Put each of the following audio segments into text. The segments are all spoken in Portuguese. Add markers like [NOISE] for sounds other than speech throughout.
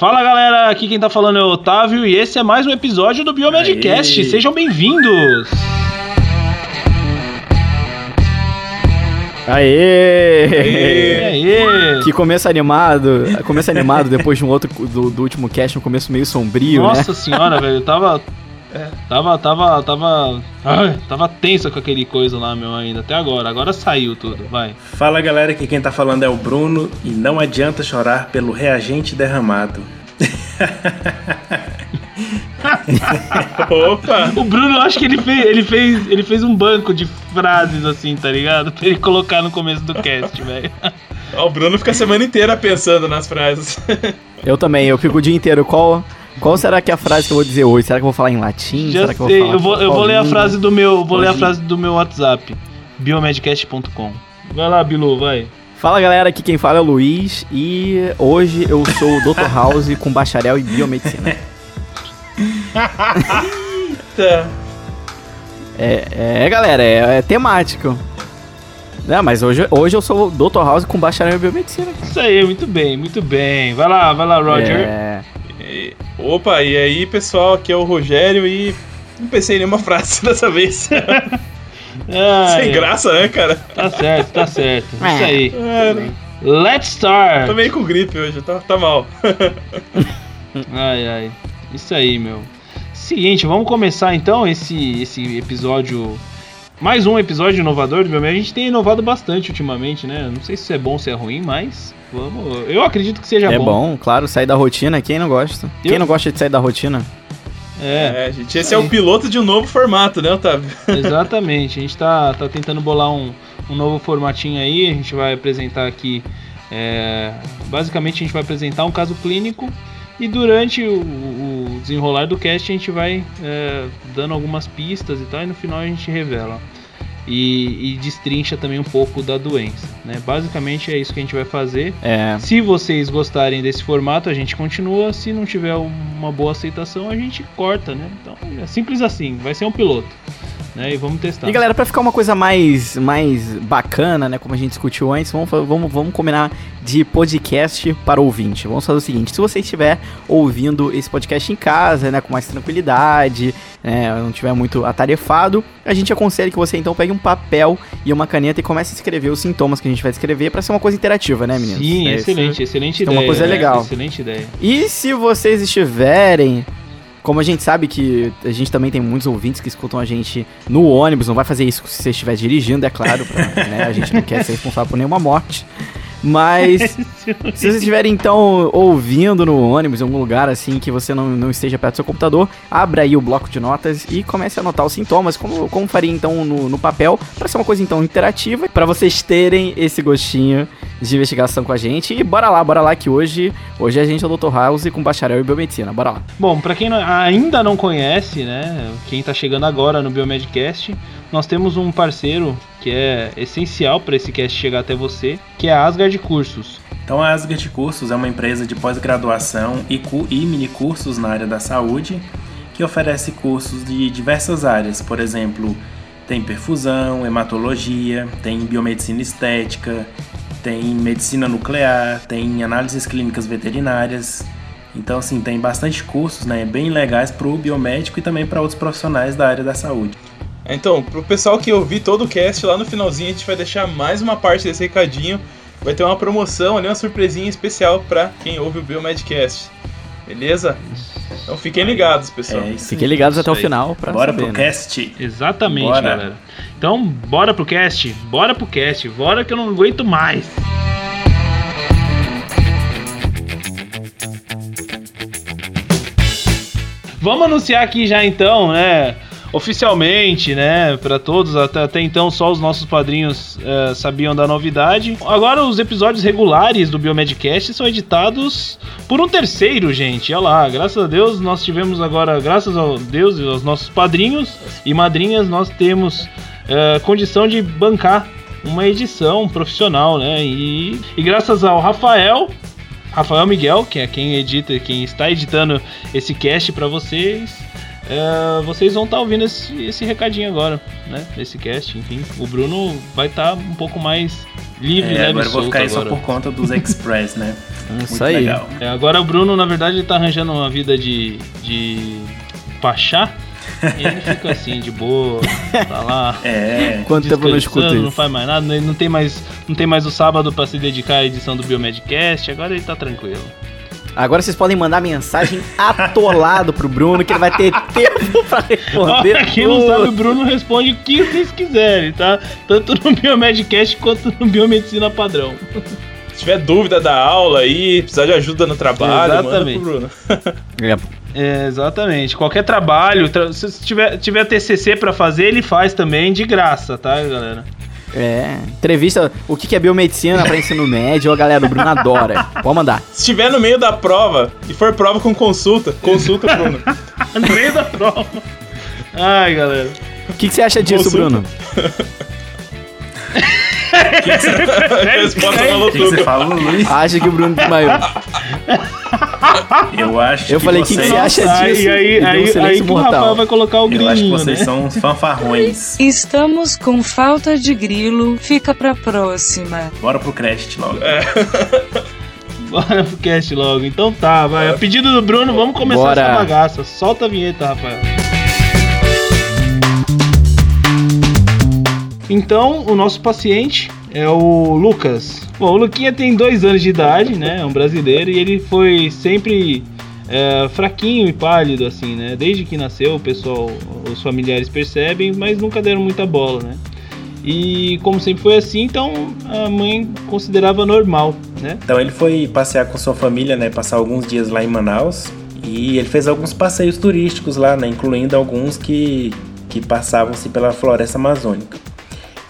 Fala galera, aqui quem tá falando é o Otávio e esse é mais um episódio do Biomedcast. Sejam bem-vindos! Aê! Aê! Aê! Que começo animado. Começo animado depois de um outro do, do último cast, um começo meio sombrio, Nossa né? senhora, velho, eu tava. Tava, tava, tava. Ai, tava tensa com aquele coisa lá, meu, ainda. Até agora. Agora saiu tudo, vai. Fala galera, aqui quem tá falando é o Bruno e não adianta chorar pelo reagente derramado. [LAUGHS] Opa! O Bruno, eu acho que ele fez, ele fez, ele fez um banco de frases assim, tá ligado? Pra ele colocar no começo do cast, [LAUGHS] velho. O Bruno fica a semana inteira pensando nas frases. Eu também, eu fico o dia inteiro. Qual, qual será que é a frase que eu vou dizer hoje? Será que eu vou falar em latim? Já será que sei, eu vou falar eu vou, eu vou ler a frase do meu, vou ler a frase do meu WhatsApp, biomedcast.com. Vai lá, Bilu, vai. Fala galera, aqui quem fala é o Luiz e hoje eu sou o Dr. House [LAUGHS] com bacharel em biomedicina. Tá. É, é galera, é, é temático. Não, mas hoje, hoje eu sou o Dr. House com bacharel em biomedicina. Isso aí, muito bem, muito bem. Vai lá, vai lá, Roger. É, E- Opa, e aí pessoal, aqui é o Rogério e não pensei em nenhuma [LAUGHS] frase dessa vez. [LAUGHS] Ai, Sem graça, né, cara? Tá certo, tá certo. Isso É. aí. É, Let's start. tô meio com gripe hoje, tá, tá mal. [LAUGHS] Ai, ai. Isso aí, meu. Seguinte, vamos começar então esse, esse episódio. Mais um episódio inovador do Biomed. A gente tem inovado bastante ultimamente, né? Não sei se isso é bom ou se é ruim, mas vamos. Eu acredito que seja é bom. bom, claro, sair da rotina. Quem não gosta? Eu- Quem não gosta de sair da rotina? É, É, gente, esse é o piloto de um novo formato, né, Otávio? [LAUGHS] exatamente. A gente tá, tá tentando bolar um, um novo formatinho aí. A gente vai apresentar aqui. é, basicamente, a gente vai apresentar um caso clínico. E durante o, o desenrolar do cast, a gente vai é, dando algumas pistas e tal. E no final, a gente revela. E, e destrincha também um pouco da doença. Né? Basicamente, é isso que a gente vai fazer. É, Se vocês gostarem desse formato, a gente continua. Se não tiver uma boa aceitação, a gente corta, né? Então é simples assim, vai ser um piloto. Né? E vamos testar. E galera, pra ficar uma coisa mais, mais bacana, né, como a gente discutiu antes, vamos, vamos, vamos combinar de podcast para ouvinte. Vamos fazer o seguinte, se você estiver ouvindo esse podcast em casa, né, com mais tranquilidade, né, não estiver muito atarefado, a gente aconselha que você então pegue um papel e uma caneta e comece a escrever os sintomas que a gente vai escrever pra ser uma coisa interativa, né, meninos? Sim, É, excelente, excelente isso é ideia. uma coisa né? legal. Excelente ideia. E se vocês estiverem. Como a gente sabe que a gente também tem muitos ouvintes que escutam a gente no ônibus, não vai fazer isso se você estiver dirigindo, é claro, pra, né, a gente não quer ser responsável por nenhuma morte. Mas [LAUGHS] se vocês estiverem então ouvindo no ônibus, em algum lugar assim que você não, não esteja perto do seu computador, abra aí o bloco de notas e comece a anotar os sintomas, como, como faria então no, no papel, para ser uma coisa então interativa, para vocês terem esse gostinho de investigação com a gente. E bora lá, bora lá que hoje, hoje a gente é o Dr. House com bacharel em biomedicina, bora lá. Bom, pra quem ainda não conhece, né, quem tá chegando agora no Biomedcast, nós temos um parceiro que é essencial para esse cast chegar até você, que é a Asgard Cursos. Então a Asgard Cursos é uma empresa de pós-graduação e, e mini cursos na área da saúde que oferece cursos de diversas áreas, por exemplo, tem perfusão, hematologia, tem biomedicina estética, tem medicina nuclear, tem análises clínicas veterinárias. Então, assim, tem bastante cursos, né, bem legais para o biomédico e também para outros profissionais da área da saúde. Então, pro pessoal que ouvir todo o cast, lá no finalzinho a gente vai deixar mais uma parte desse recadinho. Vai ter uma promoção ali, uma surpresinha especial pra quem ouve o Biomedcast. Beleza? Então fiquem ligados, pessoal. É. Fiquem ligados até o final pra Bora saber, pro né? cast. Exatamente, Bora. galera. Então, bora pro cast, bora pro cast, bora que eu não aguento mais. Vamos anunciar aqui já então, né? Oficialmente, né? Para todos, até, até então só os nossos padrinhos eh, sabiam da novidade. Agora os episódios regulares do Biomedcast são editados por um terceiro, gente. Olha lá, graças a Deus nós tivemos agora, graças a Deus e aos nossos padrinhos e madrinhas, nós temos eh, condição de bancar uma edição profissional, né? E, e graças ao Rafael, Rafael Miguel, que é quem edita, quem está editando esse cast para vocês, é, vocês vão estar tá ouvindo esse, esse recadinho agora, né? Esse cast, enfim. O Bruno vai estar tá um pouco mais livre, é, né? Agora eu vou ficar aí só por conta dos Express, né? [LAUGHS] Isso Muito aí. Legal. É, agora o Bruno, na verdade, tá arranjando uma vida de, de pachá. E ele fica [LAUGHS] assim, de boa, tá lá. É. Quanto tempo não escuta isso? Não faz mais nada, não tem mais, não tem mais o sábado para se dedicar à edição do Biomedcast, agora ele tá tranquilo. Agora vocês podem mandar mensagem [LAUGHS] atolado pro Bruno, que ele vai ter tempo pra responder. Pra quem não sabe, o Bruno responde o que vocês quiserem, tá? Tanto no Biomedcast quanto no Biomedicina Padrão. Se tiver dúvida da aula aí, precisar de ajuda no trabalho, Exatamente. manda pro Bruno. [LAUGHS] é. é, exatamente. Qualquer trabalho, tra se tiver, tiver TCC para fazer, ele faz também de graça, tá, galera? É, entrevista, o que é biomedicina pra ensino médio, a galera do Bruno adora. Pode mandar. Se estiver no meio da prova e for prova com consulta, consulta, Bruno. [LAUGHS] no meio da prova. Ai, galera. O que, que você acha disso, consulta. Bruno? [LAUGHS] que resposta maluca. que você fala, Luiz? Acha que o Bruno desmaiou. Eu acho Eu que falei, o que, que, você acha disso? E aí, aí, aí, aí que o Rafael vai colocar o grilinho, Eu acho que vocês né? são uns fanfarrões. Estamos com falta de grilo, fica pra próxima. Bora pro cast logo. É. [LAUGHS] Bora pro cast logo. Então tá, vai. A pedido do Bruno, vamos começar Bora. essa bagaça. Solta a vinheta, Rafael. Então, o nosso paciente é o Lucas. Bom, o Luquinha tem dois anos de idade, né? É um brasileiro e ele foi sempre é, fraquinho e pálido, assim, né? Desde que nasceu, o pessoal, os familiares percebem, mas nunca deram muita bola, né? E como sempre foi assim, então a mãe considerava normal, né? Então ele foi passear com sua família, né? Passar alguns dias lá em Manaus. E ele fez alguns passeios turísticos lá, né? Incluindo alguns que, que passavam-se pela floresta amazônica.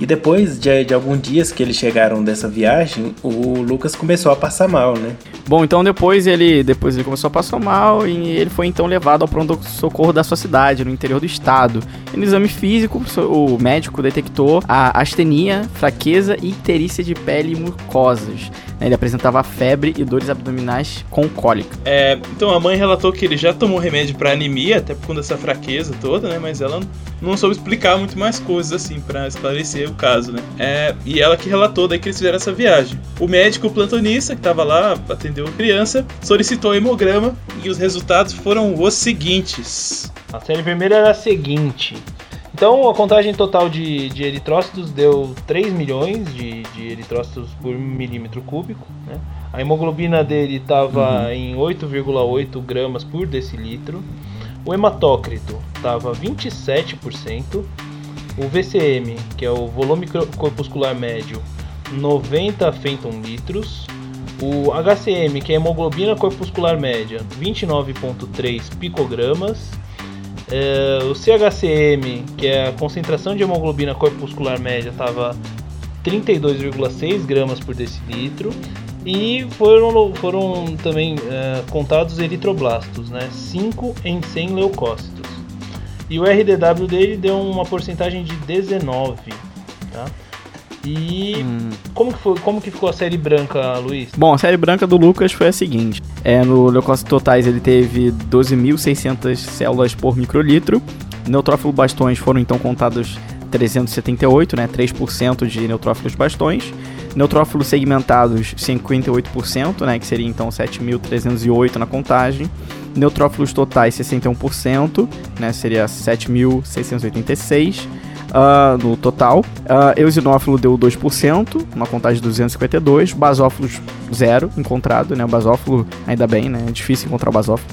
E depois de, de alguns dias que eles chegaram dessa viagem, o Lucas começou a passar mal, né? Bom, então depois ele, depois ele começou a passar mal e ele foi então levado ao pronto-socorro da sua cidade, no interior do estado. E no exame físico, o médico detectou a astenia, fraqueza e icterícia de pele e mucosas. Né? Ele apresentava febre e dores abdominais com cólica. É, então a mãe relatou que ele já tomou remédio para anemia, até por conta dessa fraqueza toda, né? Mas ela não soube explicar muito mais coisas assim para esclarecer o caso, né? É, e ela que relatou daí que eles fizeram essa viagem. O médico plantonista que estava lá, atendeu a criança, solicitou hemograma e os resultados foram os seguintes. A série vermelha era a seguinte. Então a contagem total de, de eritrócitos deu 3 milhões de, de eritrócitos por milímetro cúbico. Né? A hemoglobina dele estava uhum. em 8,8 gramas por decilitro. O hematócrito estava 27%. O VCM, que é o volume corpuscular médio, 90 fenton litros. O HCM, que é a hemoglobina corpuscular média, 29,3 picogramas. É, o CHCM, que é a concentração de hemoglobina corpuscular média, estava 32,6 gramas por decilitro. E foram, foram também é, contados eritroblastos, né? 5 em 100 leucócitos. E o RDW dele deu uma porcentagem de 19, tá? E hum. como, que foi, como que ficou a série branca, Luiz? Bom, a série branca do Lucas foi a seguinte. É, no leucócitos totais ele teve 12.600 células por microlitro. Neutrófilo bastões foram então contados 378, né, 3% de neutrófilos bastões. Neutrófilos segmentados 58%, né, que seria então 7.308 na contagem. Neutrófilos totais 61%, né, seria 7.686 uh, no total. Uh, eosinófilo deu 2%, uma contagem de 252. Basófilos, zero encontrado, né? O basófilo, ainda bem, né? É difícil encontrar o basófilo.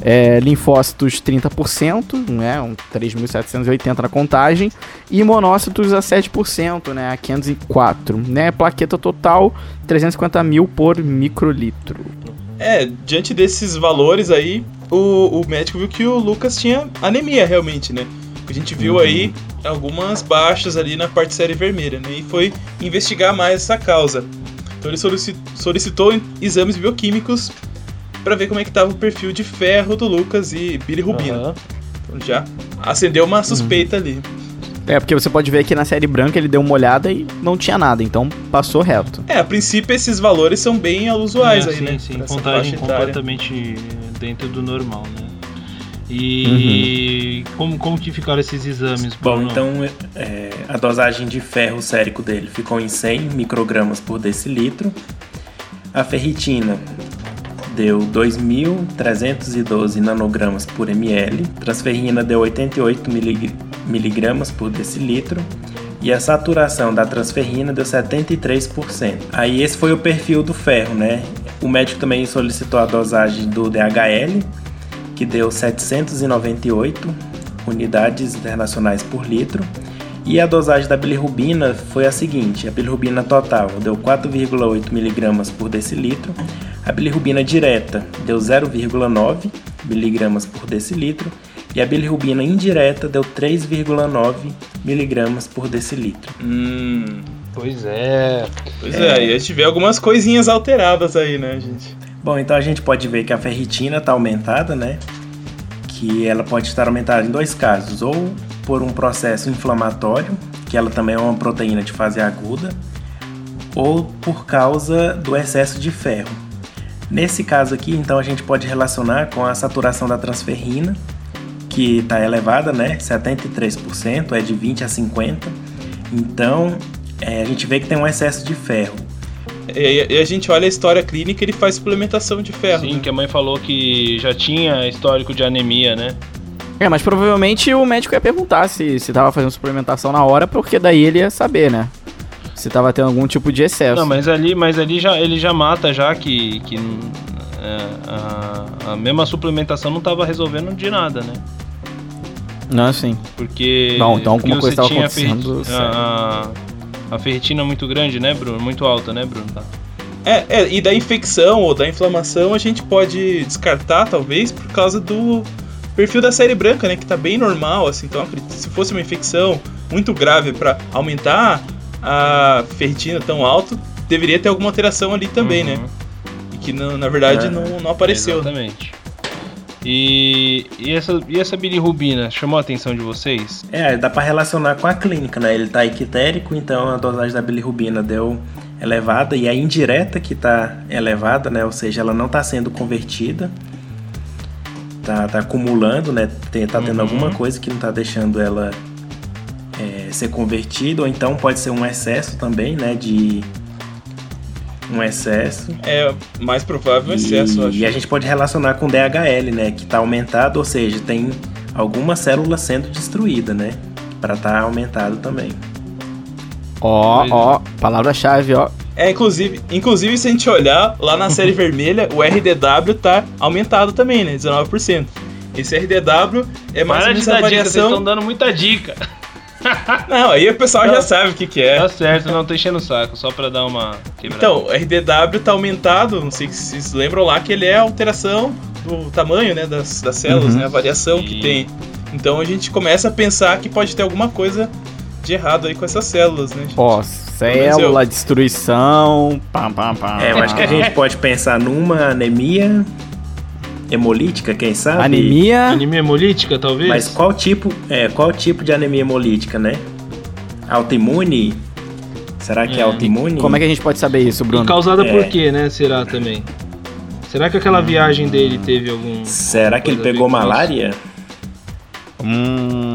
É, linfócitos 30%, né, um 3.780 na contagem, e monócitos a 7%, né, a 504, né, plaqueta total 350 mil por microlitro. É, diante desses valores aí, o, o médico viu que o Lucas tinha anemia realmente, né? A gente viu uhum. aí algumas baixas ali na parte série vermelha, né? E foi investigar mais essa causa. Então ele solicitou exames bioquímicos para ver como é que estava o perfil de ferro do Lucas e bilirrubina. Uhum. Então já acendeu uma suspeita uhum. ali. É, porque você pode ver que na série branca ele deu uma olhada e não tinha nada, então passou reto. É, a princípio esses valores são bem usuais é, aí, sim, né? Sim, contagem completamente dentro do normal, né? E como, como que ficaram esses exames? Bom, então é, a dosagem de ferro sérico dele ficou em 100 microgramas por decilitro. A ferritina deu 2.312 nanogramas por ml. Transferrina deu 88 milig- miligramas por decilitro. E a saturação da transferrina deu 73%. Aí esse foi o perfil do ferro, né? O médico também solicitou a dosagem do DHL, que deu 798 unidades internacionais por litro. E a dosagem da bilirrubina foi a seguinte: a bilirrubina total deu 4,8 mg por decilitro, a bilirrubina direta deu 0,9 mg por decilitro e a bilirrubina indireta deu 3,9 mg por decilitro. Hum. Pois é. Pois é, aí a gente vê algumas coisinhas alteradas aí, né, gente? Bom, então a gente pode ver que a ferritina está aumentada, né? Que ela pode estar aumentada em dois casos, ou por um processo inflamatório, que ela também é uma proteína de fase aguda, ou por causa do excesso de ferro. Nesse caso aqui, então a gente pode relacionar com a saturação da transferrina, que está elevada, né? 73%, é de 20 a 50. Então, é, a gente vê que tem um excesso de ferro. E, e a gente olha a história clínica ele faz suplementação de ferro. Sim, né? que a mãe falou que já tinha histórico de anemia, né? É, mas provavelmente o médico ia perguntar se, se tava fazendo suplementação na hora, porque daí ele ia saber, né? Se tava tendo algum tipo de excesso. Não, mas ali, mas ali já, ele já mata já que, que é, a, a mesma suplementação não tava resolvendo de nada, né? Não, sim. Porque. Bom, então alguma coisa você tava tinha a acontecendo, A, a, ferritina muito grande, né, Bruno? Muito alta, né, Bruno? Tá. É, é, e da infecção ou da inflamação a gente pode descartar, talvez, por causa do perfil da série branca, né? Que tá bem normal, assim. Então, se fosse uma infecção muito grave para aumentar a ferritina tão alto, deveria ter alguma alteração ali também, Uhum. né? E que na, na verdade É, não, não apareceu. Exatamente. E, e, essa, e essa bilirrubina chamou a atenção de vocês? É, dá para relacionar com a clínica, né? Ele tá equitérico, então a dosagem da bilirrubina deu elevada e a indireta que tá elevada, né? Ou seja, ela não tá sendo convertida. Tá, tá acumulando, né? Tem, tá tendo Uhum. alguma coisa que não tá deixando ela é, ser convertida, ou então pode ser um excesso também, né? De um excesso. É mais provável o excesso, eu acho. E a gente pode relacionar com DHL, né? Que tá aumentado, ou seja, tem alguma célula sendo destruída, né? Para estar aumentado também. Ó, é. ó, palavra-chave, ó. É, inclusive, inclusive, se a gente olhar lá na série [LAUGHS] vermelha, o RDW tá aumentado também, né? 19%. Esse RDW é mais Para ou de menos dar a dica, vocês estão dando muita dica. [LAUGHS] Não, aí o pessoal já sabe o que, que é. Tá certo, não tô enchendo o saco, só pra dar uma quebrada. Então, o RDW tá aumentado, não sei se vocês lembram lá, que ele é a alteração do tamanho né, das, das células, Uhum. né? A variação que Sim. tem. Então a gente começa a pensar que pode ter alguma coisa de errado aí com essas células, né? gente? Ó, célula, destruição, pam, pam, pam. É, eu acho que a gente pode pensar numa anemia hemolítica, quem sabe? Anemia, Anemia hemolítica, talvez? Mas qual tipo, é, qual tipo de anemia hemolítica, né? Autoimune? Será que é, É. autoimune? como é que a gente pode saber isso, E Bruno? causada É. por quê, né? Será também? Será que aquela viagem dele teve algum. Será que ele pegou malária? Hum...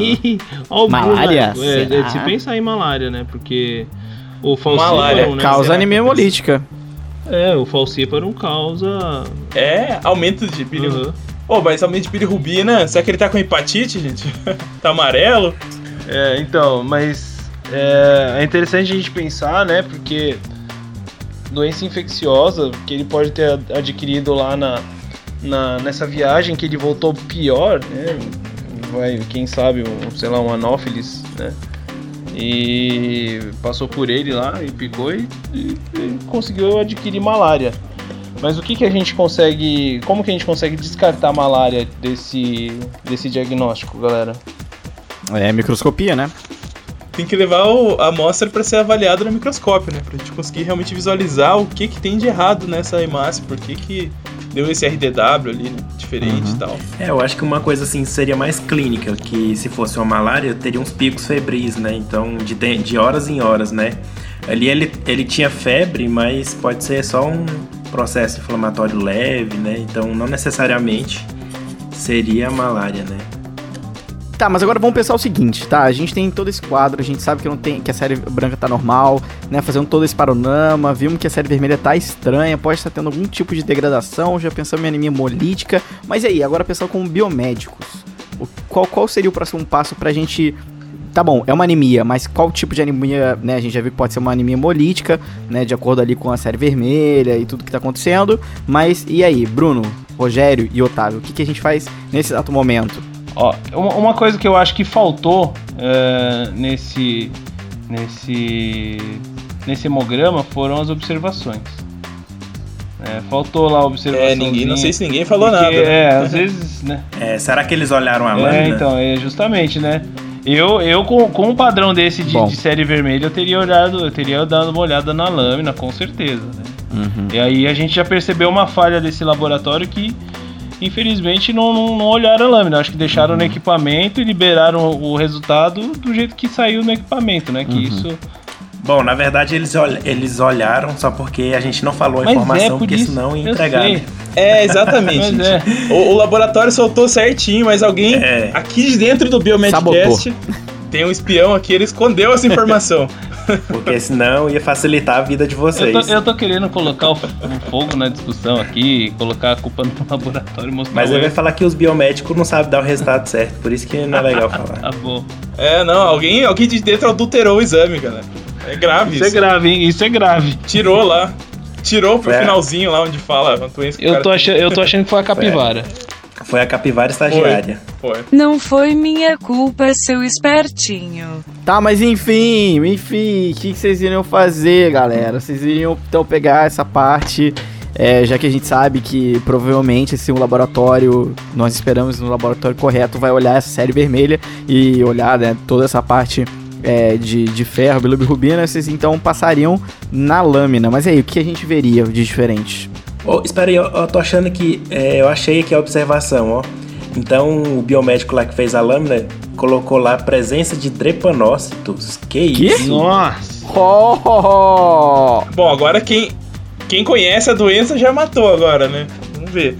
[LAUGHS] Malária? É, Será? se pensar em malária, né? Porque o Malária falcíparo, né? Causa será anemia que- hemolítica. É, o falcíparo causa. É, aumento de bilirrubina. Uhum. Pô, mas aumento de bilirrubina, será que ele tá com hepatite, gente? [LAUGHS] tá amarelo? É, então, mas é, é interessante a gente pensar, né? Porque doença infecciosa que ele pode ter ad- adquirido lá na, na- nessa viagem que ele voltou pior, né? Vai, quem sabe, um, sei lá, um anófilis, né? E passou por ele lá e picou e, e- e conseguiu adquirir malária. Mas o que, que a gente consegue. Como que a gente consegue descartar a malária desse, desse diagnóstico, galera? É microscopia, né? Tem que levar o- a amostra para ser avaliada no microscópio, né? Pra gente conseguir realmente visualizar o que que tem de errado nessa hemácia, por que que deu esse RDW ali, né? Diferente Uhum. e tal. É, eu acho que uma coisa assim seria mais clínica, que se fosse uma malária, teria uns picos febris, né? Então, de, de horas em horas, né? Ali ele, ele tinha febre, mas pode ser só um processo inflamatório leve, né? Então, não necessariamente seria a malária, né? Tá, mas agora vamos pensar o seguinte, tá? A gente tem todo esse quadro, a gente sabe que não tem que a série branca tá normal, né? Fazendo todo esse panorama, vimos que a série vermelha tá estranha, pode estar tendo algum tipo de degradação, já pensamos em anemia hemolítica. Mas e aí, agora pensando como biomédicos, o- qual, qual seria o próximo passo pra gente Tá bom, é uma anemia, mas qual tipo de anemia, né? A gente já viu que pode ser uma anemia hemolítica, né? De acordo ali com a série vermelha e tudo que tá acontecendo. Mas e aí, Bruno, Rogério e Otávio, o que, que a gente faz nesse exato momento? Ó, uma, coisa que eu acho que faltou é, nesse, nesse, nesse hemograma foram as observações. É, faltou lá a observação. É, ninguém, não sei se ninguém falou Porque, nada. É, às vezes, né? É, será que eles olharam a É, lâmina? então, é justamente, né? Eu, eu com, com um padrão desse de, de série vermelha, eu teria olhado, eu teria dado uma olhada na lâmina, com certeza. Né? E aí a gente já percebeu uma falha desse laboratório que, infelizmente, não, não, não olharam a lâmina. Acho que deixaram no equipamento e liberaram o, o resultado do jeito que saiu no equipamento, né? Que isso. Bom, na verdade eles, ol- eles olharam só porque a gente não falou a Mas é, informação, por porque isso, senão ia entregar. né? É, exatamente. [LAUGHS] É. O, o laboratório soltou certinho, mas alguém É. aqui de dentro do Biomedcast tem um espião aqui, ele escondeu essa informação. [LAUGHS] Porque senão ia facilitar a vida de Eu vocês. tô, eu tô querendo colocar o, um fogo na discussão aqui, colocar a culpa no [LAUGHS] laboratório e mostrar Mas o ele vai falar que os biomédicos não sabem dar o resultado certo, por isso que não é legal [LAUGHS] falar. Tá bom. É, não, alguém, alguém de dentro adulterou o exame, galera. É grave Isso isso. é grave, hein? Isso é grave. Tirou lá. Tirou pro É. finalzinho lá onde fala o Eu tô, achando, eu tô achando que foi a capivara. Foi a capivara estagiária. Foi. Não foi minha culpa, seu espertinho. Tá, mas enfim, enfim, o que, que vocês iriam fazer, galera? Vocês iriam então pegar essa parte, é, já que a gente sabe que provavelmente esse laboratório, nós esperamos no laboratório correto, vai olhar essa série vermelha e olhar né, toda essa parte é, de, de ferro, bilirrubina, vocês então passariam na lâmina. Mas aí, o que a gente veria de diferente? Ô, espera aí, eu, eu tô achando que. é, eu achei aqui a observação, ó. Então o biomédico lá que fez a lâmina colocou lá a presença de drepanócitos. Que Que? isso? Nossa! Oh! Bom, agora quem, quem conhece a doença já matou agora, né? Vamos ver.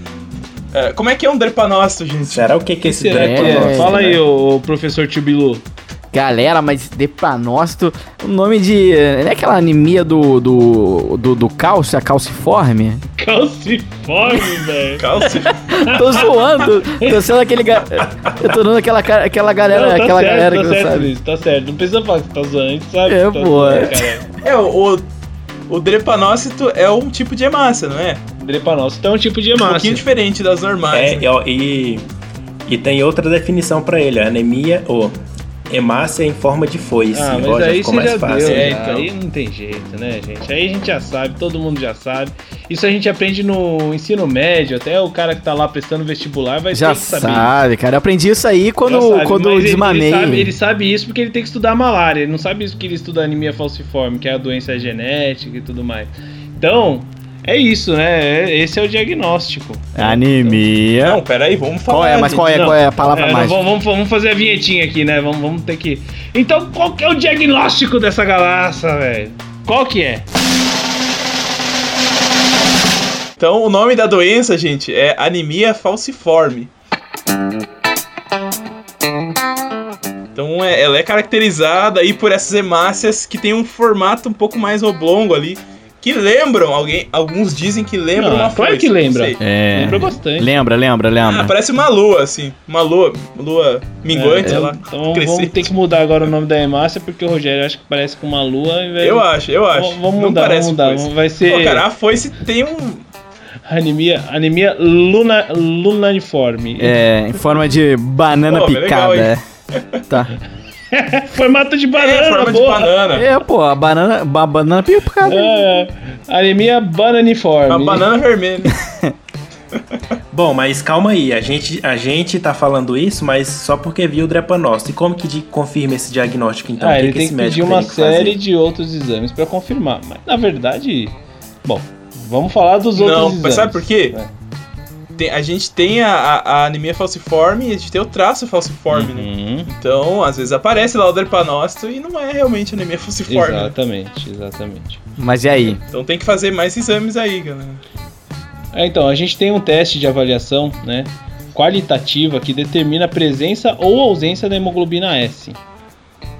É, como é que é um drepanócito, gente? Será o que que é esse Será é? drepanócito? Fala aí, né? ô, ô, professor Tibilu. Galera, mas depanócito, o nome de. Não é aquela anemia do. do. do, do cálcio, a calciforme? Calciforme, velho. Cálcio. [LAUGHS] Tô zoando, tô sendo aquele. ga- Eu tô dando aquela, aquela galera, Não, tá aquela certo, galera tá que certo, sabe. Luiz, tá certo. Não precisa falar que tá zoando, a gente sabe É, tá pô. cara. É, o, o, o drepanócito é um tipo de hemácia, não é? Drepanócito é um tipo de Um pouquinho hemácia. diferente das normais. É, né? ó, e, e tem outra definição pra ele, ó, anemia ou hemácia em forma de foice. Ah, mas Ó, já aí ficou você mais já fácil. deu, É, já. então. aí não tem jeito, né, gente? Aí a gente já sabe, todo mundo já sabe. Isso a gente aprende no ensino médio, até o cara que tá lá prestando vestibular vai Já ter que saber. sabe, cara. Eu aprendi isso aí quando, sabe, quando eu ele- desmamei. Ele sabe, ele sabe isso porque ele tem que estudar malária. Ele não sabe isso porque ele estuda anemia falciforme, que é a doença genética e tudo mais. Então, é isso, né? É- Esse é o diagnóstico. Anemia. Não, peraí, vamos falar. Qual é, mas qual é, Não, qual é a palavra É, não, mágica? vamos, vamos- fazer a vinhetinha aqui, né? Vamos, vamos ter que. Então, qual que é o diagnóstico dessa galáxia, velho? Qual que é? Então, o nome da doença, gente, é anemia falciforme. Então, é- ela é caracterizada aí por essas hemácias que tem um formato um pouco mais oblongo ali, que lembram alguém, alguns dizem que lembram Não, uma claro foice, que lembra. É. Lembra bastante. Lembra, lembra, Ah, lembra. parece uma lua assim, uma lua, lua minguante, sei lá, Então vamos, crescente. vamos ter que mudar agora o nome da hemácia, porque o Rogério acha que parece com uma lua. e vai- Eu acho, eu acho. Vamos- Vamos mudar, vamos mudar. foice. Vai ser Pô, cara, a foice tem um anemia, anemia luna, lunaniforme. É, em forma de banana Pô, legal, picada. tá. [LAUGHS] [LAUGHS] Formato de banana, é, forma de porra. banana. É, pô, a banana, ba- banana picada. É, anemia bananiforme. Uma banana vermelha. [LAUGHS] Bom, mas calma aí, a gente, a gente tá falando isso, mas só porque viu o drepanócito. E como que de- confirma esse diagnóstico, então? ah, que ele que tem esse que pedir médico uma que fazer? série de outros exames pra confirmar. Mas na verdade, bom, vamos falar dos outros Não, exames. mas sabe por quê? É. Tem- a gente tem a, a- a anemia falciforme e a gente tem o traço falciforme, né? Uhum, Então, às vezes aparece lá o drepanócito e não é realmente anemia falciforme. né? Exatamente, exatamente. Mas e aí? Então tem que fazer mais exames aí, galera. É, então, a gente tem um teste de avaliação, né? qualitativa que determina a presença ou ausência da hemoglobina S.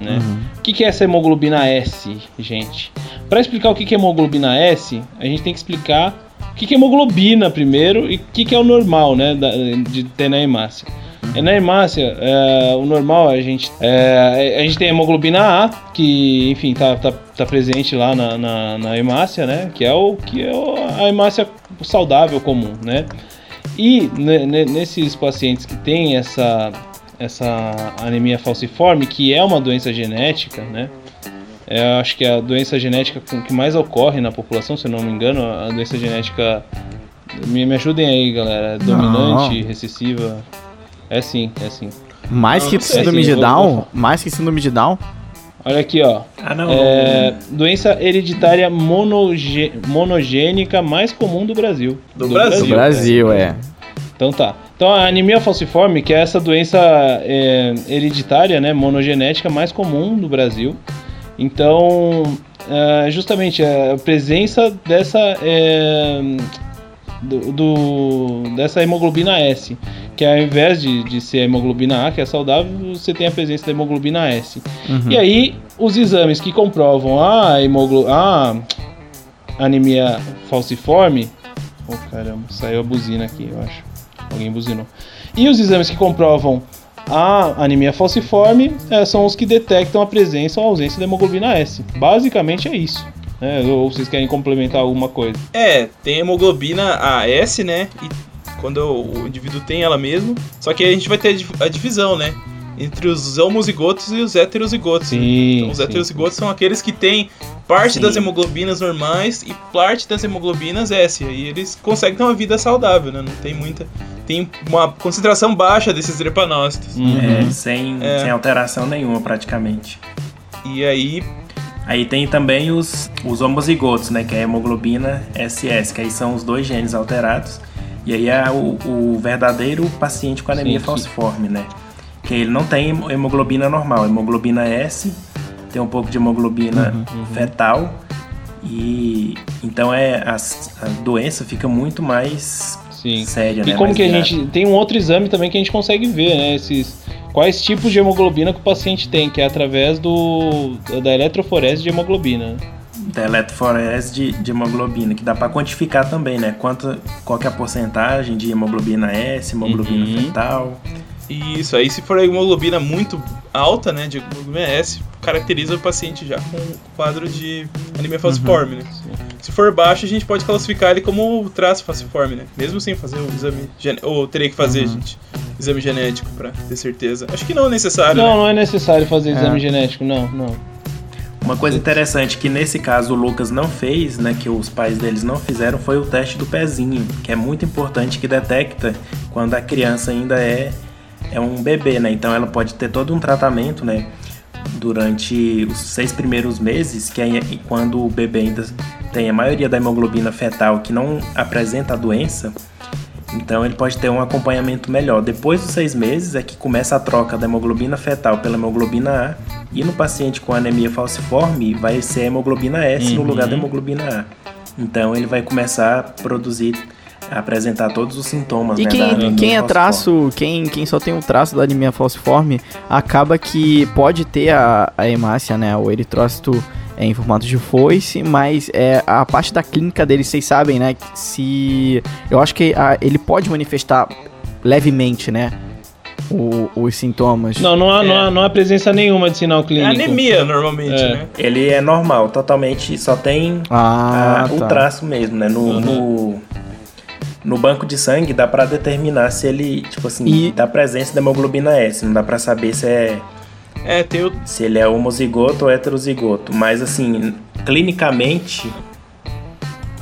Né? O que, que é essa hemoglobina S, gente? Para explicar o que, que é hemoglobina S, a gente tem que explicar o que, que é hemoglobina primeiro e o que, que é o normal né, da- de ter na hemácia. É, Na hemácia, é, o normal a gente, é, a gente tem a hemoglobina A, que enfim tá, tá, tá presente lá na, na, na hemácia, né? Que é, o, que é a hemácia saudável comum, né? E ne- ne- nesses pacientes que têm essa, essa anemia falciforme, que é uma doença genética, né? É, eu acho que é a doença genética que mais ocorre na população, se eu não me engano, a doença genética. Me, me ajudem aí, galera. Dominante, recessiva. É sim, é sim. Mais Não, que não sei, síndrome assim, de Down, vou- mais que síndrome de Down, Olha aqui, ó. Ah, não. É, doença hereditária monoge- monogênica mais comum do Brasil. Do Brasil. do Brasil, é. Então tá. Então a anemia falciforme, que é essa doença é, hereditária, né, monogenética mais comum do Brasil. Então, é, justamente a presença dessa é, do, do- dessa hemoglobina S, que ao invés de, de ser a hemoglobina A, que é saudável, você tem a presença da hemoglobina S. Uhum. E aí, os exames que comprovam a, hemoglo a anemia falciforme. Oh caramba, saiu a buzina aqui, eu acho. Alguém buzinou. E os exames que comprovam a anemia falciforme eh, são os que detectam a presença ou a ausência da hemoglobina S. Basicamente é isso. né? Ou vocês querem complementar alguma coisa? É, tem hemoglobina AS, né? E quando o indivíduo tem ela mesmo. Só que aí a gente vai ter a divisão, né? Entre os homozigotos e os heterozigotos. Sim. Então, os sim. heterozigotos são aqueles que têm parte Sim. das hemoglobinas normais e parte das hemoglobinas S. Aí eles conseguem ter uma vida saudável, né? Não tem muita. Tem uma concentração baixa desses drepanócitos. Uhum. É, sem, É. sem alteração nenhuma, praticamente. E aí. Aí tem também os, os homozigotos, né? Que é a hemoglobina SS, que aí são os dois genes alterados. E aí é o, o verdadeiro paciente com anemia Sim, sim. falciforme, né? Que ele não tem hemo- hemoglobina normal, hemoglobina S, tem um pouco de hemoglobina Uhum, fetal. E então é a, a doença fica muito mais Sim. séria, E né? como mais que a grave. gente. Tem um outro exame também que a gente consegue ver, né? Esses. Quais tipos de hemoglobina que o paciente tem, que é através do da eletroforese de hemoglobina. Da eletroforese de, de hemoglobina, que dá para quantificar também, né? Quanto, qual que é a porcentagem de hemoglobina S, hemoglobina Uhum. fetal. E isso aí, se for a hemoglobina muito alta, né? De hemoglobina S, caracteriza o paciente já com quadro de anemia falciforme, né? Se for baixo, a gente pode classificar ele como traço falciforme, né? Mesmo sem fazer o exame genético. Ou teria que fazer, gente, exame genético pra ter certeza. Acho que não é necessário, Não, né? não é necessário fazer É. exame genético, não, não. Uma coisa interessante que nesse caso o Lucas não fez, né, que os pais deles não fizeram, foi o teste do pezinho, que é muito importante que detecta quando a criança ainda é, é um bebê, né? Então ela pode ter todo um tratamento, né, durante os seis primeiros meses, que é quando o bebê ainda tem a maioria da hemoglobina fetal que não apresenta a doença. Então ele pode ter um acompanhamento melhor. Depois dos seis meses é que começa a troca da hemoglobina fetal pela hemoglobina A. E no paciente com anemia falciforme vai ser a hemoglobina S no Uhum. lugar da hemoglobina A. Então ele vai começar a produzir, a apresentar todos os sintomas. E né, quem, quem é traço, quem, quem só tem o traço da anemia falciforme, acaba que pode ter a, a hemácia, né, o eritrócito é, em formato de foice, mas é, a parte da clínica dele, vocês sabem, né, se... Eu acho que a- ele pode manifestar levemente, né, o- os sintomas. Não, não há, É. não, há, não há presença nenhuma de sinal É clínico. anemia, normalmente, É. né? Ele é normal, totalmente, só tem Ah, a- o tá. traço mesmo, né? No, Uhum. no, no banco de sangue dá pra determinar se ele, tipo assim, E- dá presença da hemoglobina S. Não dá pra saber se é É, tem o. se ele é homozigoto ou heterozigoto. Mas assim, clinicamente,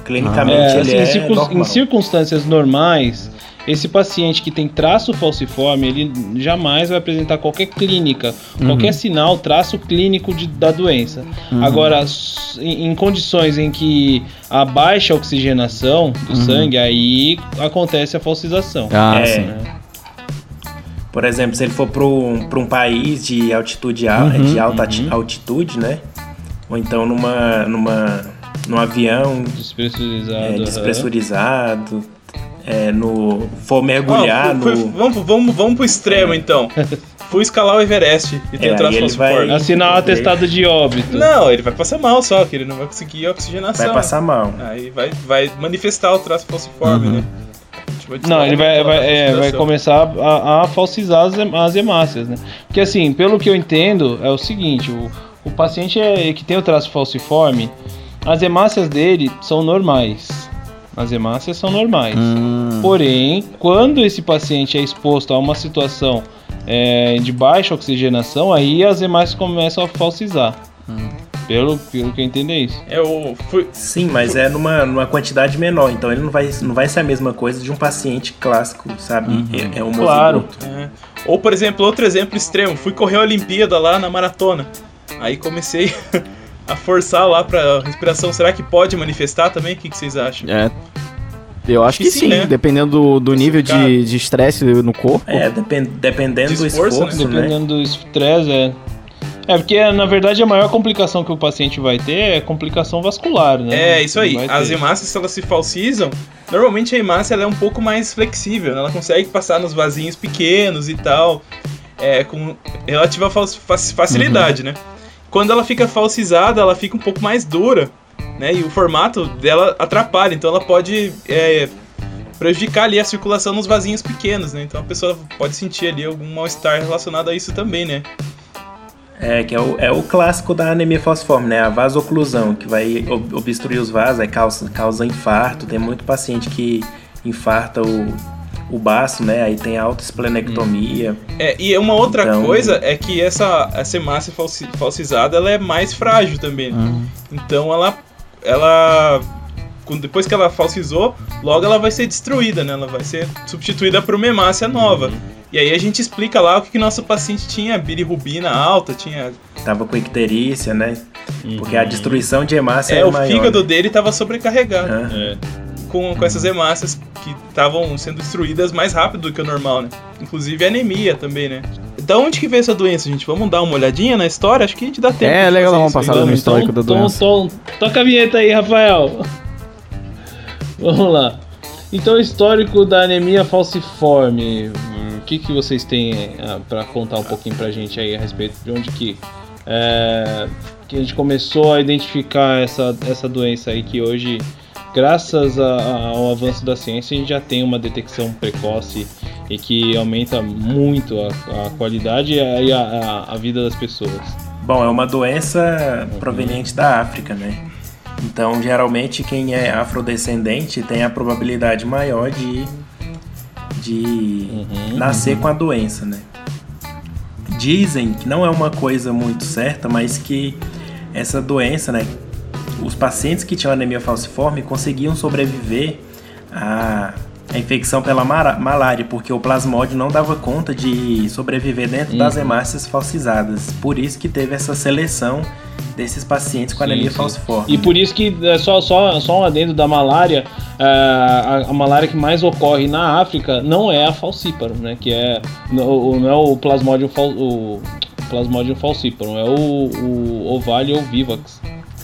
clinicamente É, ele assim, é em, circun- normal. em circunstâncias normais, esse paciente que tem traço falciforme, ele jamais vai apresentar qualquer clínica, Uhum. qualquer sinal, traço clínico de- da doença. Uhum. Agora, em, em condições em que há baixa oxigenação do Uhum. sangue, aí acontece a falsização. Ah, É. sim. né? Por exemplo, se ele for para um, pra um país de altitude al- Uhum, de alta uhum. altitude, né? Ou então numa, numa, num avião Despressurizado. é, despressurizado, é, no, for mergulhar Ah, no. vamos, vamos, vamos pro extremo então. [LAUGHS] Fui escalar o Everest e tem É, o ele vai- Assinar um atestado de óbito. Não, ele vai passar mal só, que ele não vai conseguir oxigenação. Vai passar mal. Aí vai, vai manifestar o traço falciforme, Uhum. né? Não, ele vai, vai, é, vai começar a, a falsizar as, as hemácias, né? Porque assim, pelo que eu entendo, é o seguinte, o, o paciente é, que tem o traço falciforme, as hemácias dele são normais. As hemácias são normais. Hum. Porém, quando esse paciente é exposto a uma situação é, de baixa oxigenação, aí as hemácias começam a falsizar. Pelo, pelo que eu entendo é isso. É o. Fui, Sim, mas é numa, numa quantidade menor, então ele não vai, não vai ser a mesma coisa de um paciente clássico, sabe? É, é um Claro. é. Ou, por exemplo, outro exemplo extremo. Fui correr a Olimpíada lá na maratona. Aí comecei [LAUGHS] a forçar lá pra respiração. Será que pode manifestar também? O que, que vocês acham? É. Eu acho que, que sim, sim, né? dependendo do, do nível de de estresse no corpo. É, depen- dependendo De do esforço, esforço, né? Dependendo do estresse, é. É, porque na verdade a maior complicação que o paciente vai ter é complicação vascular, né? É, isso aí. As hemácias, se elas se falsizam, normalmente a hemácia ela é um pouco mais flexível, né? Ela consegue passar nos vasinhos pequenos e tal, é, com relativa fa- fa- facilidade, né? Quando ela fica falsizada, ela fica um pouco mais dura, né? E o formato dela atrapalha, então ela pode é, prejudicar ali a circulação nos vasinhos pequenos, né? Então a pessoa pode sentir ali algum mal-estar relacionado a isso também, né? É, que é o, é o clássico da anemia falciforme, né? A vasoclusão, que vai ob- obstruir os vasos, aí causa, causa infarto. Tem muito paciente que infarta o, o baço, né? Aí tem autoesplenectomia. É, e uma outra Então- coisa é que essa, essa hemácia falsi- falsizada ela é mais frágil também. né? Então ela. ela depois que ela falsizou, logo ela vai ser destruída, né? Ela vai ser substituída por uma hemácia nova. E aí a gente explica lá o que, que nosso paciente tinha bilirrubina alta, tinha. Tava com icterícia, né? Porque a destruição de hemácia É, é, o maior. fígado dele estava sobrecarregado Aham. É. com, com essas hemácias que estavam sendo destruídas mais rápido do que o normal, né? Inclusive a anemia também, né? Da onde que veio essa doença, gente? Vamos dar uma olhadinha na história? Acho que a gente dá tempo. É, legal, vamos passar no histórico da então, doença. então, então, toca a vinheta aí, Rafael. [LAUGHS] Vamos lá. Então, histórico da anemia falciforme. Hum, O que, que vocês têm ah, pra contar um pouquinho pra gente aí a respeito de onde que, é, que a gente começou a identificar essa, essa doença aí que hoje, graças a- a- ao avanço da ciência, a gente já tem uma detecção precoce e que aumenta muito a, a qualidade e a, e a- a- a vida das pessoas. Bom, é uma doença proveniente da África, né? Então, geralmente, quem é afrodescendente tem a probabilidade maior de, de Uhum, nascer com a doença, né? Dizem que não é uma coisa muito certa, mas que essa doença, né? Os pacientes que tinham anemia falciforme conseguiam sobreviver à, à infecção pela malária, porque o plasmódio não dava conta de sobreviver dentro das Uhum. hemácias falsizadas. Por isso que teve essa seleção desses pacientes com anemia sim. falciforme. E por isso que é só, só, só um adendo da malária, é, a, a malária que mais ocorre na África não é a falciparum, né? Que é não, não é o plasmodium, fal, o plasmodium falciparum, é o, o ovalio vivax,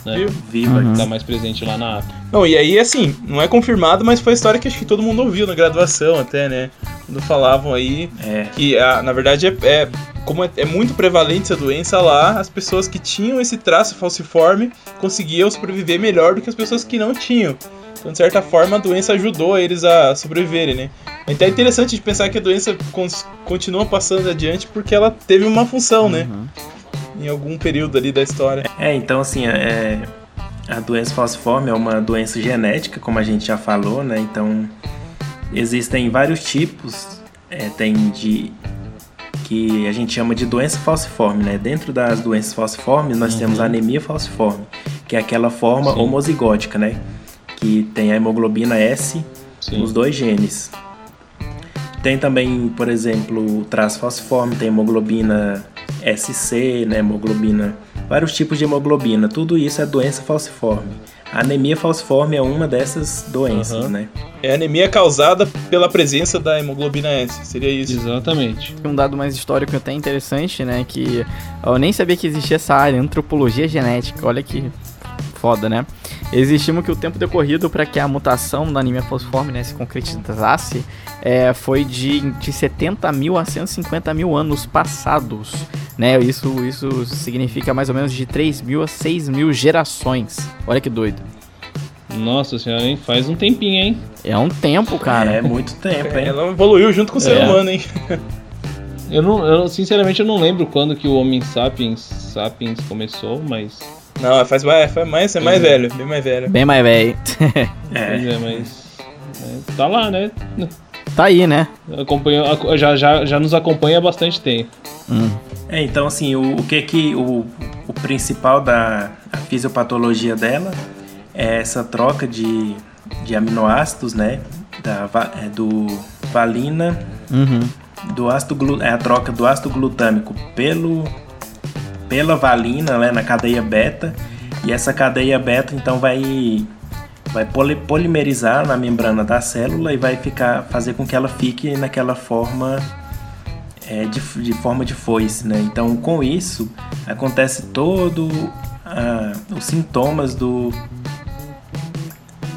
né? Viva. Uhum. Que tá mais presente lá na África. Não, e aí, assim, não é confirmado, mas foi a história que acho que todo mundo ouviu na graduação até, né? Quando falavam aí É, que, ah, na verdade, é, é- como é, é muito prevalente essa doença lá, as pessoas que tinham esse traço falciforme conseguiam sobreviver melhor do que as pessoas que não tinham. Então, de certa forma, a doença ajudou eles a sobreviverem, né? Então é interessante de pensar que a doença continua passando adiante porque ela teve uma função, né? Em algum período ali da história. É, então assim, é, a doença falciforme é uma doença genética, como a gente já falou, né? Então existem vários tipos, é, tem de que a gente chama de doença falciforme, né? Dentro das doenças falciformes nós temos a anemia falciforme, que é aquela forma Sim. homozigótica, né? Que tem a hemoglobina S Sim. nos dois genes. Tem também, por exemplo, o traço falciforme, tem hemoglobina SC, né, hemoglobina, vários tipos de hemoglobina. Tudo isso é doença falciforme. A anemia falciforme é uma dessas doenças, Aham. né? É anemia causada pela presença da hemoglobina S, seria isso. Exatamente. Um dado mais histórico até interessante, né? Que eu nem sabia que existia essa área, antropologia genética. Olha que foda, né? Existimos que o tempo decorrido para que a mutação da anemia falciforme né, se concretizasse é, foi de, de 70 mil a 150 mil anos passados. Né? Isso, isso significa mais ou menos de 3 mil a 6 mil gerações. Olha que doido. Nossa senhora, hein? Faz um tempinho, hein? É um tempo, cara. É muito tempo, hein? [LAUGHS] Ela evoluiu junto com o ser É. humano, hein? [LAUGHS] Eu não, eu, sinceramente, eu não lembro quando que o Homem Sapiens, Sapiens começou, mas. Não, faz mais, faz mais, é mais Uhum. velho, bem mais velho. Bem mais velho. É. Pois é, mas. é, tá lá, né? tá aí, né? Acompanhou, ac- já, já, já nos acompanha há bastante tempo. Hum. É, então assim, o, o que que o, o principal da fisiopatologia dela é essa troca de, de aminoácidos, né? Da, é, do valina, Uhum. do ácido é a troca do ácido glutâmico pelo pela valina, né, na cadeia beta, e essa cadeia beta então vai vai poli- polimerizar na membrana da célula e vai ficar fazer com que ela fique naquela forma é, de, de forma de foice, né? Então, com isso acontece todo ah, os sintomas do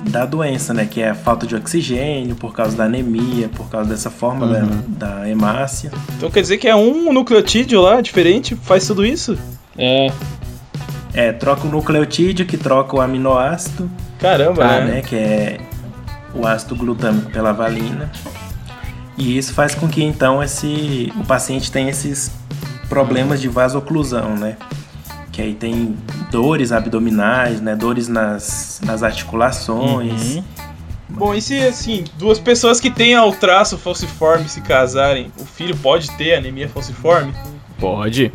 da doença, né? Que é a falta de oxigênio por causa da anemia, por causa dessa forma da, da hemácia. Então quer dizer que é um nucleotídeo lá, diferente, faz tudo isso? É, É, troca o nucleotídeo que troca o aminoácido, Caramba, né? né? Que é o ácido glutâmico pela valina. E isso faz com que então esse o paciente tenha esses problemas de vasoclusão, né? Que aí tem dores abdominais, né? Dores nas, nas articulações. Uhum. Bom, e se assim, duas pessoas que tenham o traço falciforme se casarem, o filho pode ter anemia falciforme? Pode.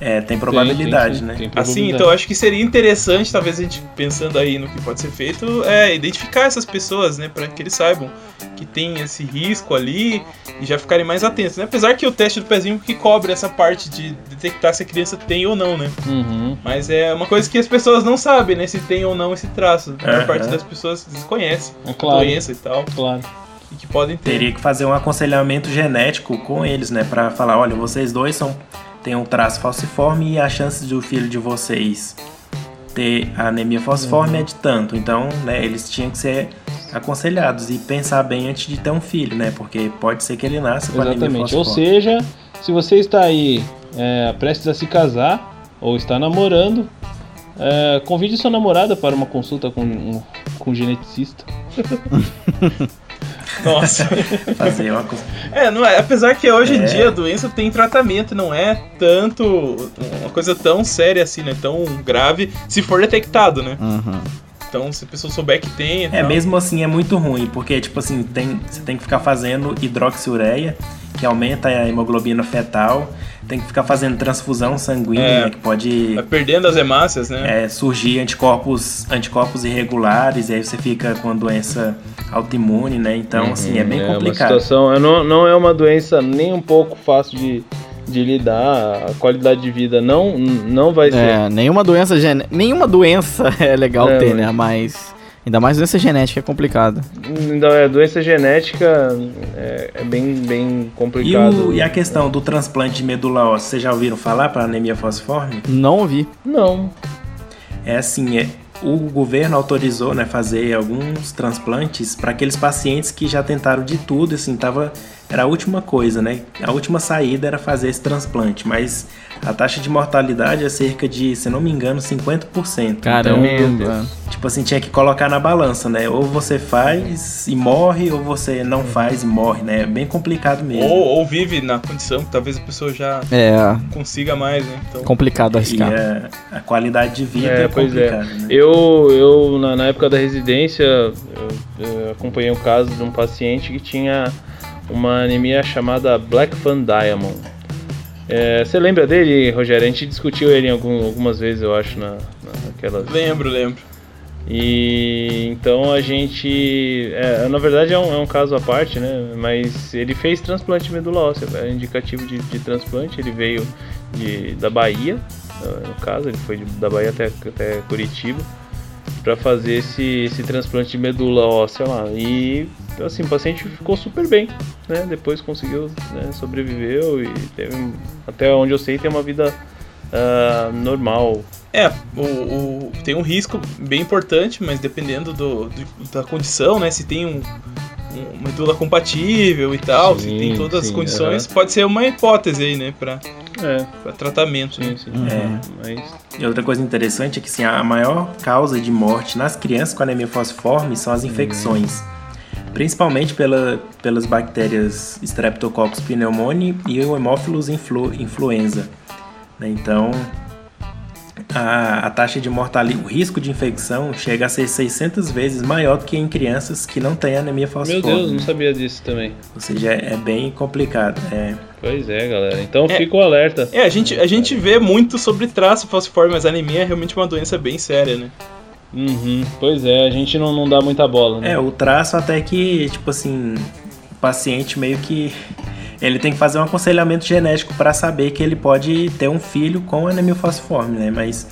É, tem probabilidade, Tem, tem, né? tem Assim, probabilidade. então eu acho que seria interessante, talvez a gente pensando aí no que pode ser feito, é identificar essas pessoas, né, para que eles saibam que tem esse risco ali e já ficarem mais atentos, né? Apesar que o teste do pezinho que cobre essa parte de detectar se a criança tem ou não, né? Uhum. Mas é uma coisa que as pessoas não sabem, né, se tem ou não esse traço. A maior Aham. parte das pessoas desconhece É a claro, doença e tal, claro. e que podem ter. Teria que fazer um aconselhamento genético com eles, né? Pra falar, olha, vocês dois são têm um traço falciforme e a chance de o filho de vocês ter anemia falciforme Uhum. é de tanto. Então, né, eles tinham que ser aconselhados e pensar bem antes de ter um filho, né? Porque pode ser que ele nasça com anemia Exatamente. Ou falciforme. seja, se você está aí é, prestes a se casar ou está namorando, é, convide sua namorada para uma consulta com um, com um geneticista. [LAUGHS] Nossa. [LAUGHS] fazer uma co- É, não é. Apesar que hoje em É. dia a doença tem tratamento, não é tanto uma coisa tão séria assim, né? Tão grave, se for detectado, né? Uhum. Então, se a pessoa souber que tem. É, tal. mesmo assim é muito ruim, porque tipo assim, tem, você tem que ficar fazendo hidroxiureia, que aumenta a hemoglobina fetal, tem que ficar fazendo transfusão sanguínea, É. né, que pode Vai perdendo as hemácias, né? é, surgir anticorpos, anticorpos irregulares, e aí você fica com a doença autoimune, né? Então, assim, é bem Uma complicado. situação, é, não, não é uma doença nem um pouco fácil de, de lidar. A qualidade de vida não, não vai ser. É, nenhuma doença gene... nenhuma doença [LAUGHS] é legal É, ter, mas- né? Mas ainda mais doença genética é complicado. Então, é, doença genética é, é bem, bem E, complicado. o- e a questão do transplante de medula óssea, vocês já ouviram falar para anemia falciforme? Não ouvi. Não. É assim, é, o governo autorizou, né, fazer alguns transplantes para aqueles pacientes que já tentaram de tudo, assim, tava era a última coisa, né? A última saída era fazer esse transplante, mas a taxa de mortalidade é cerca de, se não me engano, 50%. Caramba. Então, tipo assim, tinha que colocar na balança, né? Ou você faz e morre, ou você não faz e morre, né? É bem complicado mesmo. Ou, ou vive na condição que talvez a pessoa já É consiga mais, né? Então, complicado E arriscar. a, a qualidade de vida É, é, é. complicada, né? Eu, eu na, na época da residência, eu, eu acompanhei o caso de um paciente que tinha uma anemia chamada Black Fan Diamond. É, você lembra dele, Rogério? A gente discutiu ele em algum- algumas vezes, eu acho, na, naquelas. lembro, lembro. E então a gente. é, na verdade é um, é um caso à parte, né? Mas ele fez transplante de medula óssea, é indicativo de, de transplante. Ele veio de, da Bahia, no caso, ele foi de- da Bahia até, até Curitiba para fazer esse, esse transplante de medula óssea lá. E assim, o paciente ficou super bem, né? Depois conseguiu, né, sobreviveu e teve, até onde eu sei, tem uma vida ah, normal, É, o, o- tem um risco bem importante, mas dependendo do, do- da condição, né? Se tem um- uma medula compatível e tal, se Sim, tem todas as sim, condições, pode ser uma hipótese aí, né? Pra, É, pra tratamento. né? sim, sim. É. Mas E outra coisa interessante é que assim, a maior causa de morte nas crianças com anemia falciforme são as infecções. Principalmente pela, pelas bactérias Streptococcus pneumoniae e o Haemophilus influ, influenza. né? Então, a, a taxa de mortalidade, o risco de infecção chega a ser 600 vezes maior do que em crianças que não têm anemia Meu falciforme. Deus, não sabia disso também. Ou seja, é, é bem complicado. É. Pois é, galera. Então É. fica o alerta. É, a gente, a gente vê muito sobre traço falciforme, mas a anemia é realmente uma doença bem séria, né? Uhum, pois é, a gente não, não dá muita bola, né? É, o traço até que, tipo assim, o paciente meio que. Ele tem que fazer um aconselhamento genético para saber que ele pode ter um filho com anemia falciforme, né? Mas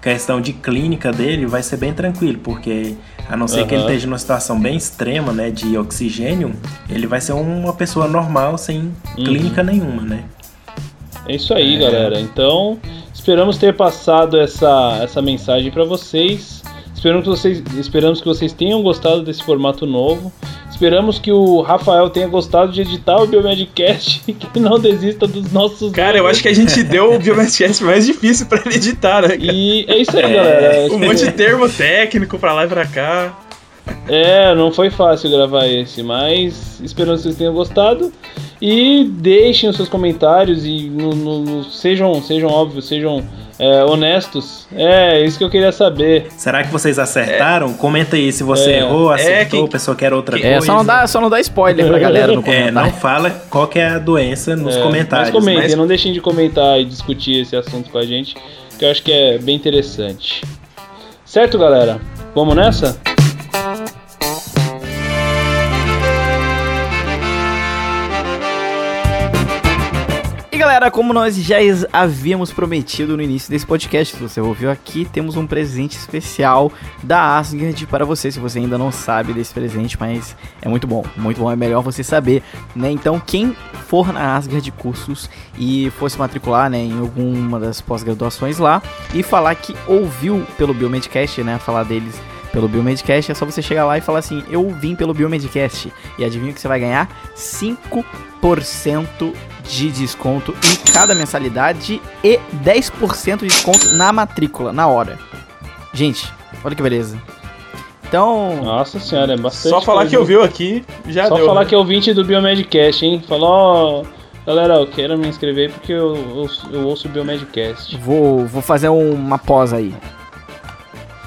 questão de clínica dele vai ser bem tranquilo, porque a não ser que ele esteja numa situação bem extrema, né, de oxigênio, ele vai ser uma pessoa normal sem clínica nenhuma, né? É isso aí, galera. Então, esperamos ter passado essa, essa mensagem para vocês. Esperamos que vocês, esperamos que vocês tenham gostado desse formato novo. Esperamos que o Rafael tenha gostado de editar o Biomedcast [LAUGHS] e que não desista dos nossos. Cara, eu acho que a gente [LAUGHS] deu o Biomedcast mais difícil pra ele editar, né? cara? E é isso aí, galera. Um monte de termo técnico pra lá e pra cá. É, não foi fácil gravar esse, mas esperamos que vocês tenham gostado. E deixem os seus comentários e no- no- no- sejam, sejam óbvios, sejam é, honestos. É, isso que eu queria saber. Será que vocês acertaram? Comenta aí se você É. errou, acertou, quem- a pessoa quer outra É, coisa. só não, dá, só não dá spoiler pra galera no [LAUGHS] É, não comentário. fala qual que é a doença nos É, comentários. Mas comentem, mas- não deixem de comentar e discutir esse assunto com a gente, que eu acho que é bem interessante. Certo, galera? Vamos nessa? Galera, como nós já havíamos prometido no início desse podcast, se você ouviu aqui, temos um presente especial da Asgard para você, se você ainda não sabe desse presente, mas é muito bom, muito bom, é melhor você saber, né? Então, quem for na Asgard Cursos e for se matricular, né, em alguma das pós-graduações lá e falar que ouviu pelo Biomedcast, né, falar deles pelo Biomedcast, é só você chegar lá e falar assim: Eu vim pelo Biomedcast. E adivinha o que você vai ganhar? 5% de desconto em cada mensalidade e 10% de desconto na matrícula, na hora. Gente, olha que beleza. Então, Nossa senhora, é bastante. Só falar coisa. que ouviu aqui, já Só deu. falar né? que é ouvinte do Biomedcast, hein? Falou. Galera, eu quero me inscrever porque eu, eu, eu ouço o Biomedcast. vou, vou fazer uma pós aí.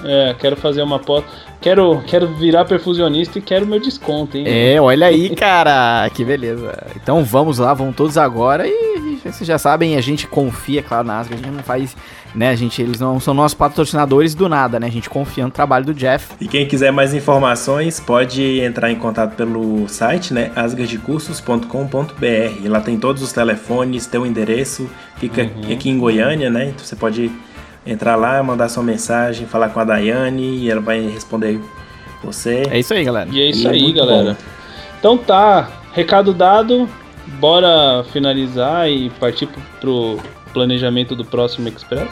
É, quero fazer uma pós. Quero, quero virar perfusionista e quero meu desconto, hein? É, olha aí, [LAUGHS] cara, que beleza. Então vamos lá, vamos todos agora e vocês já sabem, a gente confia, claro, na Asgard, a gente não faz, né, a gente, eles não são nossos patrocinadores do nada, né, a gente confia no trabalho do Jeff. E quem quiser mais informações pode entrar em contato pelo site, né, asgardcursos.com.br. Lá tem todos os telefones, tem o endereço, fica Uhum. aqui em Goiânia, né? Então você pode entrar lá, mandar sua mensagem, falar com a Daiane e ela vai responder você. É isso aí, galera. E é isso E é aí, muito galera. bom. Então tá, recado dado. Bora finalizar e partir pro, pro planejamento do próximo Express.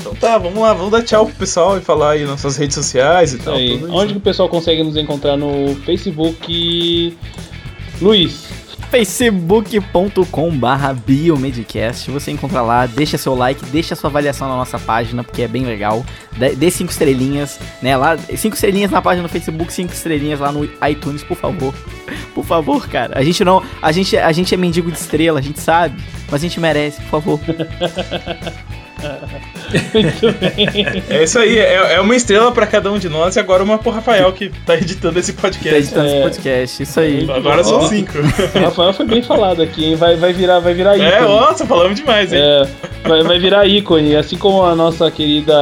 Então tá, vamos lá, vamos dar tchau pro pessoal e falar aí nas suas redes sociais e tal. aí. tudo isso. Onde que o pessoal consegue nos encontrar no Facebook? Luiz. facebook.com barra biomedcast, você encontra lá, deixa seu like, deixa sua avaliação na nossa página, porque é bem legal, dê cinco estrelinhas, né, lá, cinco estrelinhas na página do Facebook, cinco estrelinhas lá no iTunes, por favor, por favor, cara, a gente não, a gente, a gente é mendigo de estrela, a gente sabe, mas a gente merece, por favor. [LAUGHS] Muito bem. É isso aí, é, é uma estrela pra cada um de nós e agora uma pro Rafael que tá editando esse Tá podcast. editando esse É. podcast, isso aí. Agora são cinco. O [LAUGHS] Rafael foi bem falado aqui, hein? Vai, vai virar, vai virar ícone. É, nossa, falamos demais, hein? É, vai, vai virar ícone, assim como a nossa querida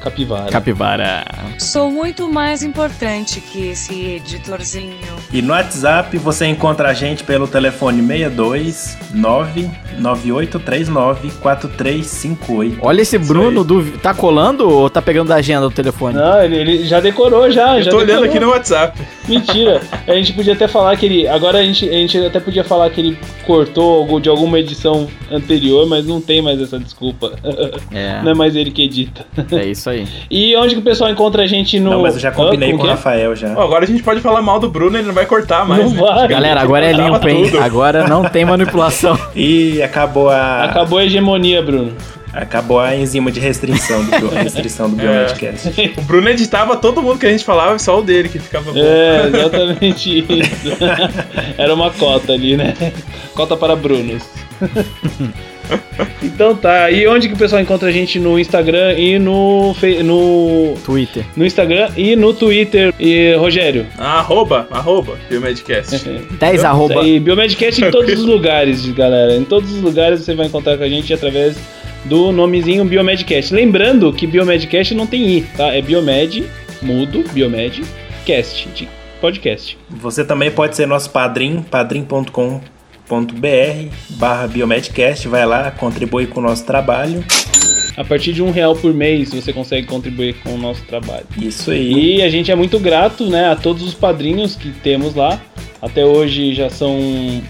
Capivara. Capivara. Sou muito mais importante que esse editorzinho. E no WhatsApp você encontra a gente pelo telefone 62 99839 4358. Aí. Olha esse Bruno, do, tá colando ou tá pegando da agenda do telefone? Não, ele, ele já decorou já. Eu já tô olhando aqui no WhatsApp. Mentira. A gente podia até falar que ele. Agora a gente, a gente até podia falar que ele cortou de alguma edição anterior, mas não tem mais essa desculpa. [LAUGHS] É, Não é mais ele que edita. é isso aí. E onde que o pessoal encontra a gente no. Não, mas eu já combinei com o é? Rafael já. Ó, agora a gente pode falar mal do Bruno, ele não vai cortar mais. Não né? vai. Galera, agora é limpo, hein? tudo. Agora não tem manipulação. [LAUGHS] E acabou a. Acabou a hegemonia, Bruno. Acabou a enzima de restrição do, bio- [LAUGHS] restrição do Biomedcast. O Bruno editava todo mundo que a gente falava, só o dele que ficava bom. É, exatamente isso. [LAUGHS] Era uma cota ali, né? Cota para Brunos. Então tá, e onde que o pessoal encontra a gente no Instagram e no, no, Twitter. no Instagram e no Twitter? E Rogério? Arroba, arroba, Biomedcast. 10 arroba. E Biomedcast em todos os lugares, galera. Em todos os lugares você vai encontrar com a gente através do nomezinho Biomedcast. Lembrando que Biomedcast não tem I, tá? É Biomed, mudo, Biomed, cast, de podcast. Você também pode ser nosso padrinho, padrim.com.br barra Biomedcast. Vai lá, contribui com o nosso trabalho. A partir de um real por mês você consegue contribuir com o nosso trabalho. Isso aí. E a gente é muito grato né, a todos os padrinhos que temos lá. Até hoje já são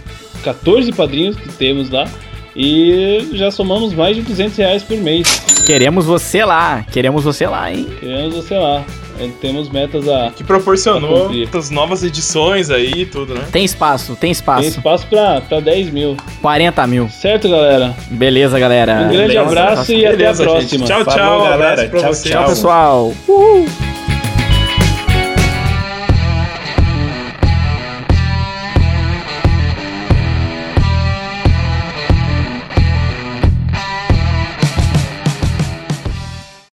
14 padrinhos que temos lá. E já somamos mais de 200 reais por mês. Queremos você lá. Queremos você lá, hein? Queremos você lá. É, Temos metas a. Que proporcionou as novas edições aí e tudo, né? Tem espaço, tem Tem espaço. espaço pra, pra 10 mil. 40 mil. Certo, galera? Beleza, galera. Um grande beleza. abraço e até a Beleza, gente. próxima. Tchau, Falou, tchau. galera. Tchau, vocês. Tchau, pessoal. Uhul.